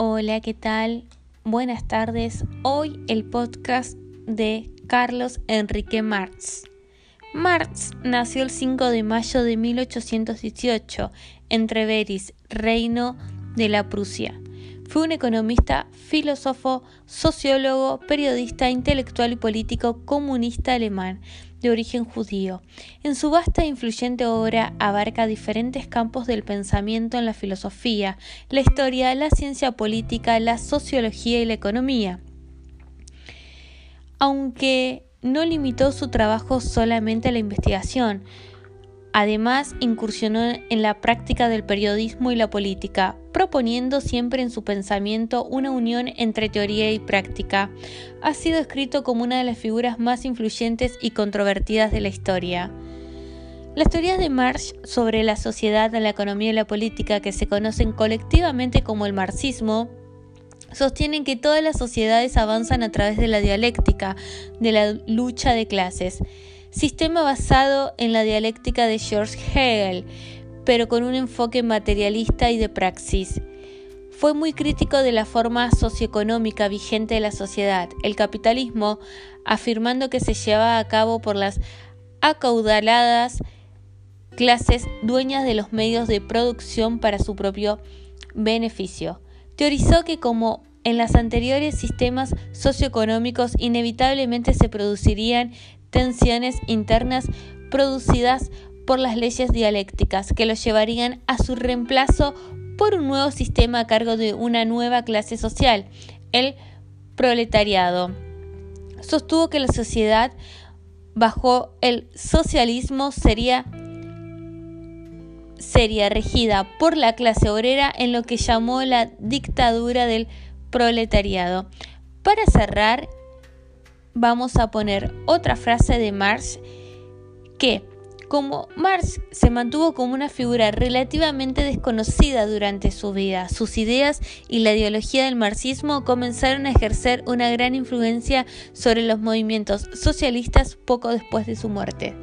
Hola, ¿qué tal? Buenas tardes. Hoy el podcast de Carlos Enrique Marx. Marx nació el 5 de mayo de 1818 en Treveris, reino de la Prusia. Fue un economista, filósofo, sociólogo, periodista, intelectual y político comunista alemán de origen judío. En su vasta e influyente obra abarca diferentes campos del pensamiento en la filosofía, la historia, la ciencia política, la sociología y la economía. Aunque no limitó su trabajo solamente a la investigación, Además, incursionó en la práctica del periodismo y la política, proponiendo siempre en su pensamiento una unión entre teoría y práctica. Ha sido escrito como una de las figuras más influyentes y controvertidas de la historia. Las teorías de Marx sobre la sociedad, la economía y la política, que se conocen colectivamente como el marxismo, sostienen que todas las sociedades avanzan a través de la dialéctica, de la lucha de clases sistema basado en la dialéctica de George Hegel, pero con un enfoque materialista y de praxis. Fue muy crítico de la forma socioeconómica vigente de la sociedad, el capitalismo, afirmando que se llevaba a cabo por las acaudaladas clases dueñas de los medios de producción para su propio beneficio. Teorizó que como en los anteriores sistemas socioeconómicos inevitablemente se producirían tensiones internas producidas por las leyes dialécticas que los llevarían a su reemplazo por un nuevo sistema a cargo de una nueva clase social, el proletariado. Sostuvo que la sociedad bajo el socialismo sería, sería regida por la clase obrera en lo que llamó la dictadura del proletariado. Para cerrar, vamos a poner otra frase de Marx que, como Marx se mantuvo como una figura relativamente desconocida durante su vida, sus ideas y la ideología del marxismo comenzaron a ejercer una gran influencia sobre los movimientos socialistas poco después de su muerte.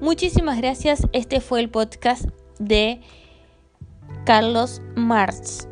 Muchísimas gracias, este fue el podcast de Carlos Marx.